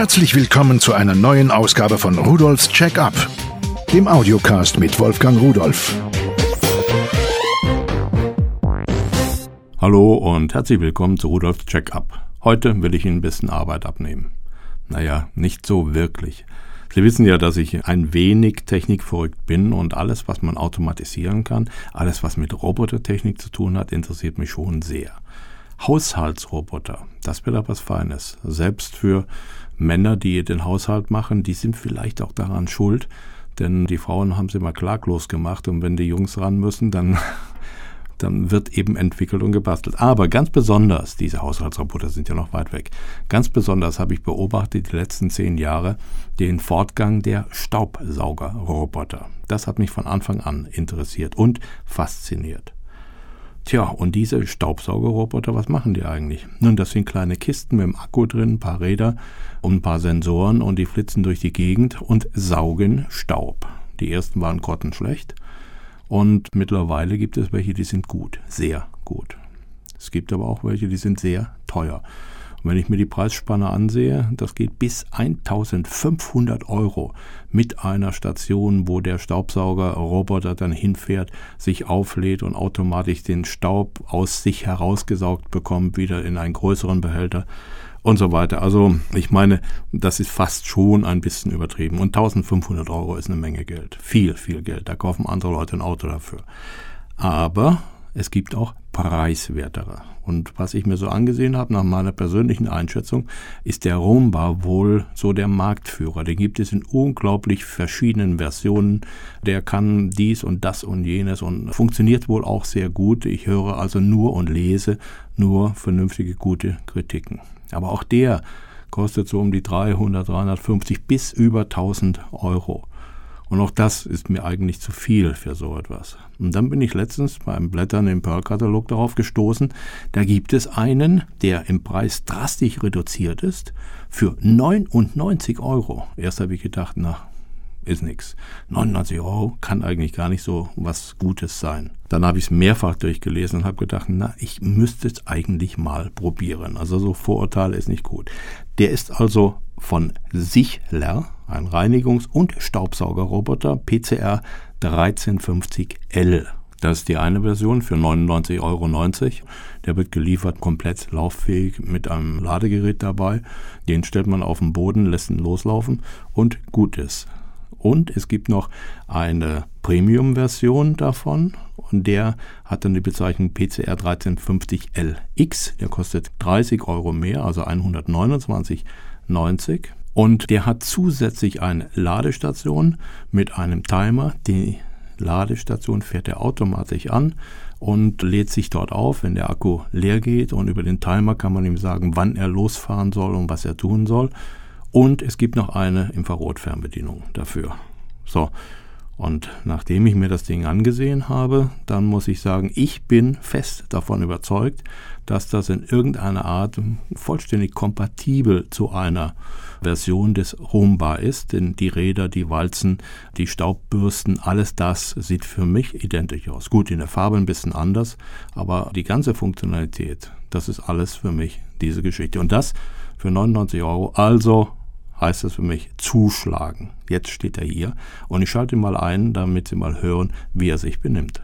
Herzlich willkommen zu einer neuen Ausgabe von Rudolfs Check-up, dem Audiocast mit Wolfgang Rudolf. Hallo und herzlich willkommen zu Rudolfs Check-up. Heute will ich Ihnen ein bisschen Arbeit abnehmen. Naja, nicht so wirklich. Sie wissen ja, dass ich ein wenig technikverrückt bin und alles, was man automatisieren kann, alles, was mit Robotertechnik zu tun hat, interessiert mich schon sehr. Haushaltsroboter, das wäre doch was Feines. Selbst für Männer, die den Haushalt machen, die sind vielleicht auch daran schuld, denn die Frauen haben sie immer klaglos gemacht und wenn die Jungs ran müssen, dann dann wird eben entwickelt und gebastelt. Aber ganz besonders, diese Haushaltsroboter sind ja noch weit weg, ganz besonders habe ich beobachtet die letzten zehn Jahre den Fortgang der Staubsaugerroboter. Das hat mich von Anfang an interessiert und fasziniert. Tja, und diese Staubsaugerroboter, was machen die eigentlich? Nun, das sind kleine Kisten mit einem Akku drin, ein paar Räder und ein paar Sensoren und die flitzen durch die Gegend und saugen Staub. Die ersten waren grottenschlecht und mittlerweile gibt es welche, die sind gut, sehr gut. Es gibt aber auch welche, die sind sehr teuer. Und wenn ich mir die Preisspanne ansehe, das geht bis 1500 Euro mit einer Station, wo der Staubsaugerroboter dann hinfährt, sich auflädt und automatisch den Staub aus sich herausgesaugt bekommt, wieder in einen größeren Behälter und so weiter. Also ich meine, das ist fast schon ein bisschen übertrieben. Und 1500 Euro ist eine Menge Geld. Viel, viel Geld. Da kaufen andere Leute ein Auto dafür. Aber es gibt auch preiswertere. Und was ich mir so angesehen habe, nach meiner persönlichen Einschätzung, ist der Roomba wohl so der Marktführer. Den gibt es in unglaublich verschiedenen Versionen. Der kann dies und das und jenes und funktioniert wohl auch sehr gut. Ich höre also nur und lese nur vernünftige, gute Kritiken. Aber auch der kostet so um die 300, 350 bis über 1000 Euro. Und auch das ist mir eigentlich zu viel für so etwas. Und dann bin ich letztens beim Blättern im Pearl-Katalog darauf gestoßen, da gibt es einen, der im Preis drastisch reduziert ist, für 99 Euro. Erst habe ich gedacht, na, ist nix. 99 Euro kann eigentlich gar nicht so was Gutes sein. Dann habe ich es mehrfach durchgelesen und habe gedacht, na, ich müsste es eigentlich mal probieren. Also so Vorurteile ist nicht gut. Der ist also von Sichler, ein Reinigungs- und Staubsaugerroboter, PCR 1350L. Das ist die eine Version für 99,90 Euro. Der wird geliefert komplett lauffähig mit einem Ladegerät dabei. Den stellt man auf den Boden, lässt ihn loslaufen und gut ist. Und es gibt noch eine Premium-Version davon und der hat dann die Bezeichnung PCR 1350LX. Der kostet 30 Euro mehr, also 129,90. Und der hat zusätzlich eine Ladestation mit einem Timer. Die Ladestation fährt er automatisch an und lädt sich dort auf, wenn der Akku leer geht. Und über den Timer kann man ihm sagen, wann er losfahren soll und was er tun soll. Und es gibt noch eine Infrarotfernbedienung dafür. So, und nachdem ich mir das Ding angesehen habe, dann muss ich sagen, ich bin fest davon überzeugt, dass das in irgendeiner Art vollständig kompatibel zu einer Version des Roomba ist. Denn die Räder, die Walzen, die Staubbürsten, alles das sieht für mich identisch aus. Gut, in der Farbe ein bisschen anders, aber die ganze Funktionalität, das ist alles für mich diese Geschichte. Und das für 99 Euro. Also heißt das für mich zuschlagen. Jetzt steht er hier und ich schalte ihn mal ein, damit Sie mal hören, wie er sich benimmt.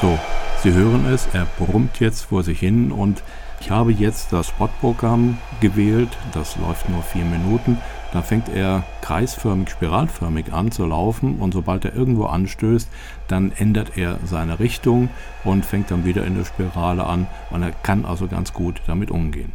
So, Sie hören es, er brummt jetzt vor sich hin und ich habe jetzt das Spotprogramm gewählt, das läuft nur vier Minuten. Da fängt er kreisförmig, spiralförmig an zu laufen und sobald er irgendwo anstößt, dann ändert er seine Richtung und fängt dann wieder in der Spirale an und er kann also ganz gut damit umgehen.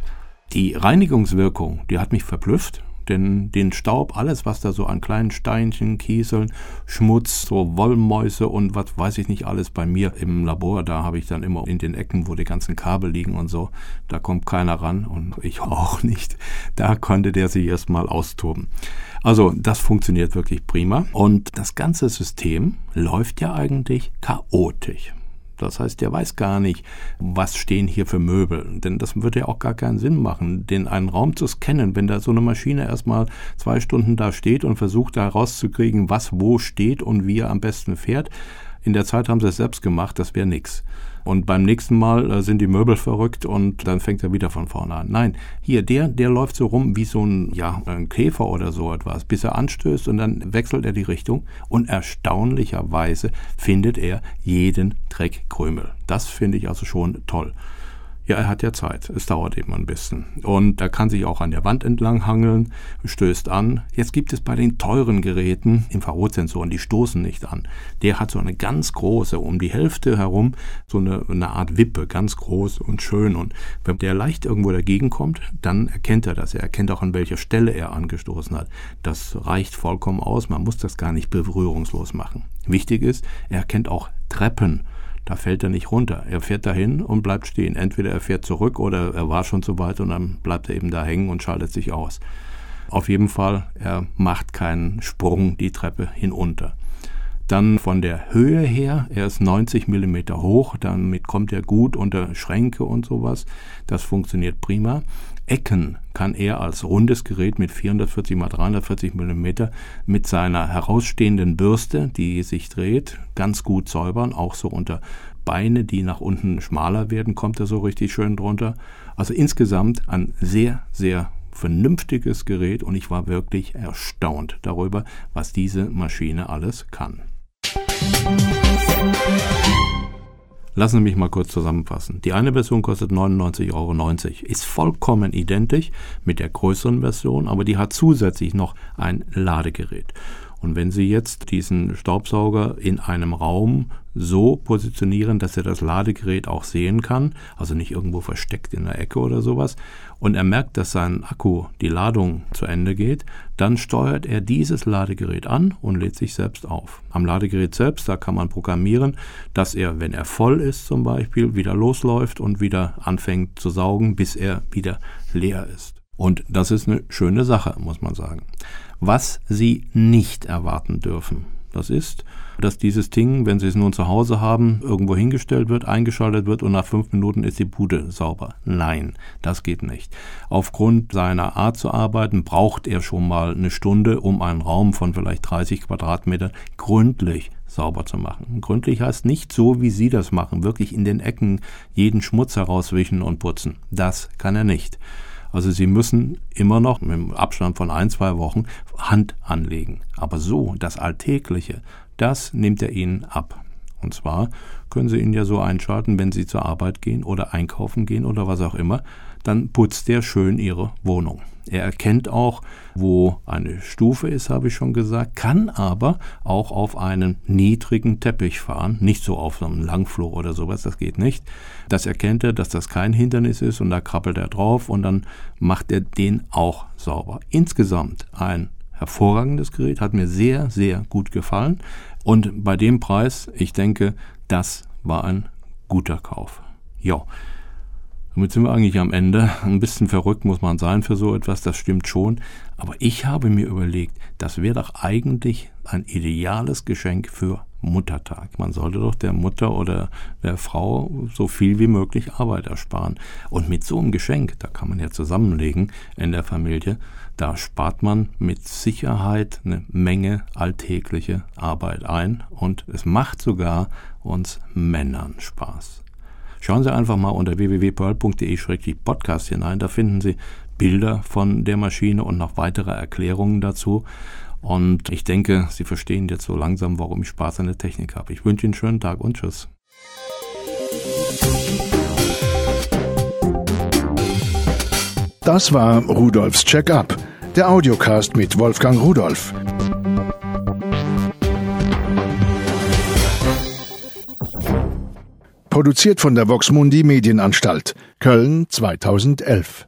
Die Reinigungswirkung, die hat mich verblüfft denn den Staub, alles, was da so an kleinen Steinchen, Kieseln, Schmutz, so Wollmäuse und was weiß ich nicht alles bei mir im Labor, da habe ich dann immer in den Ecken, wo die ganzen Kabel liegen und so, da kommt keiner ran und ich auch nicht. Da konnte der sich erstmal austoben. Also das funktioniert wirklich prima und das ganze System läuft ja eigentlich chaotisch. Das heißt, der weiß gar nicht, was stehen hier für Möbel. Denn das würde ja auch gar keinen Sinn machen, den einen Raum zu scannen, wenn da so eine Maschine erstmal zwei Stunden da steht und versucht da rauszukriegen, was wo steht und wie er am besten fährt. In der Zeit haben sie es selbst gemacht, das wäre nix. Und beim nächsten Mal äh, sind die Möbel verrückt und dann fängt er wieder von vorne an. Nein, hier, der, der läuft so rum wie so ein, ja, ein Käfer oder so etwas, bis er anstößt und dann wechselt er die Richtung und erstaunlicherweise findet er jeden Dreckkrümel. Das finde ich also schon toll. Ja, er hat ja Zeit. Es dauert eben ein bisschen. Und er kann sich auch an der Wand entlang hangeln, stößt an. Jetzt gibt es bei den teuren Geräten Infrarotsensoren, die stoßen nicht an. Der hat so eine ganz große, um die Hälfte herum, so eine, eine Art Wippe, ganz groß und schön. Und wenn der leicht irgendwo dagegen kommt, dann erkennt er das. Er erkennt auch, an welcher Stelle er angestoßen hat. Das reicht vollkommen aus. Man muss das gar nicht berührungslos machen. Wichtig ist, er erkennt auch Treppen. Da fällt er nicht runter. Er fährt dahin und bleibt stehen. Entweder er fährt zurück oder er war schon zu weit und dann bleibt er eben da hängen und schaltet sich aus. Auf jeden Fall, er macht keinen Sprung die Treppe hinunter. Dann von der Höhe her, er ist 90 mm hoch, damit kommt er gut unter Schränke und sowas. Das funktioniert prima. Ecken kann er als rundes Gerät mit 440 x 340 mm mit seiner herausstehenden Bürste, die sich dreht, ganz gut säubern, auch so unter Beine, die nach unten schmaler werden, kommt er so richtig schön drunter. Also insgesamt ein sehr, sehr vernünftiges Gerät und ich war wirklich erstaunt darüber, was diese Maschine alles kann. Lassen Sie mich mal kurz zusammenfassen. Die eine Version kostet 99,90 Euro, ist vollkommen identisch mit der größeren Version, aber die hat zusätzlich noch ein Ladegerät. Und wenn Sie jetzt diesen Staubsauger in einem Raum so positionieren, dass er das Ladegerät auch sehen kann, also nicht irgendwo versteckt in der Ecke oder sowas, und er merkt, dass sein Akku, die Ladung zu Ende geht, dann steuert er dieses Ladegerät an und lädt sich selbst auf. Am Ladegerät selbst, da kann man programmieren, dass er, wenn er voll ist zum Beispiel, wieder losläuft und wieder anfängt zu saugen, bis er wieder leer ist. Und das ist eine schöne Sache, muss man sagen. Was Sie nicht erwarten dürfen, das ist, dass dieses Ding, wenn Sie es nun zu Hause haben, irgendwo hingestellt wird, eingeschaltet wird und nach fünf Minuten ist die Bude sauber. Nein, das geht nicht. Aufgrund seiner Art zu arbeiten braucht er schon mal eine Stunde, um einen Raum von vielleicht 30 Quadratmeter gründlich sauber zu machen. Gründlich heißt nicht so, wie Sie das machen, wirklich in den Ecken jeden Schmutz herauswischen und putzen. Das kann er nicht. Also Sie müssen immer noch einem Abstand von ein, zwei Wochen Hand anlegen. Aber so, das Alltägliche, das nimmt er Ihnen ab. Und zwar können Sie ihn ja so einschalten, wenn Sie zur Arbeit gehen oder einkaufen gehen oder was auch immer, dann putzt er schön Ihre Wohnung. Er erkennt auch, wo eine Stufe ist, habe ich schon gesagt, kann aber auch auf einen niedrigen Teppich fahren, nicht so auf einem Langflur oder sowas, das geht nicht. Das erkennt er, dass das kein Hindernis ist und da krabbelt er drauf und dann macht er den auch sauber. Insgesamt ein hervorragendes Gerät, hat mir sehr, sehr gut gefallen und bei dem Preis, ich denke, das war ein guter Kauf. Ja. Damit sind wir eigentlich am Ende. Ein bisschen verrückt muss man sein für so etwas, das stimmt schon. Aber ich habe mir überlegt, das wäre doch eigentlich ein ideales Geschenk für Muttertag. Man sollte doch der Mutter oder der Frau so viel wie möglich Arbeit ersparen. Und mit so einem Geschenk, da kann man ja zusammenlegen in der Familie, da spart man mit Sicherheit eine Menge alltägliche Arbeit ein und es macht sogar uns Männern Spaß. Schauen Sie einfach mal unter www.pearl.de-podcast hinein. Da finden Sie Bilder von der Maschine und noch weitere Erklärungen dazu. Und ich denke, Sie verstehen jetzt so langsam, warum ich Spaß an der Technik habe. Ich wünsche Ihnen einen schönen Tag und Tschüss. Das war Rudolfs Check-up, der Audiocast mit Wolfgang Rudolf. Produziert von der Voxmundi Medienanstalt. Köln 2011.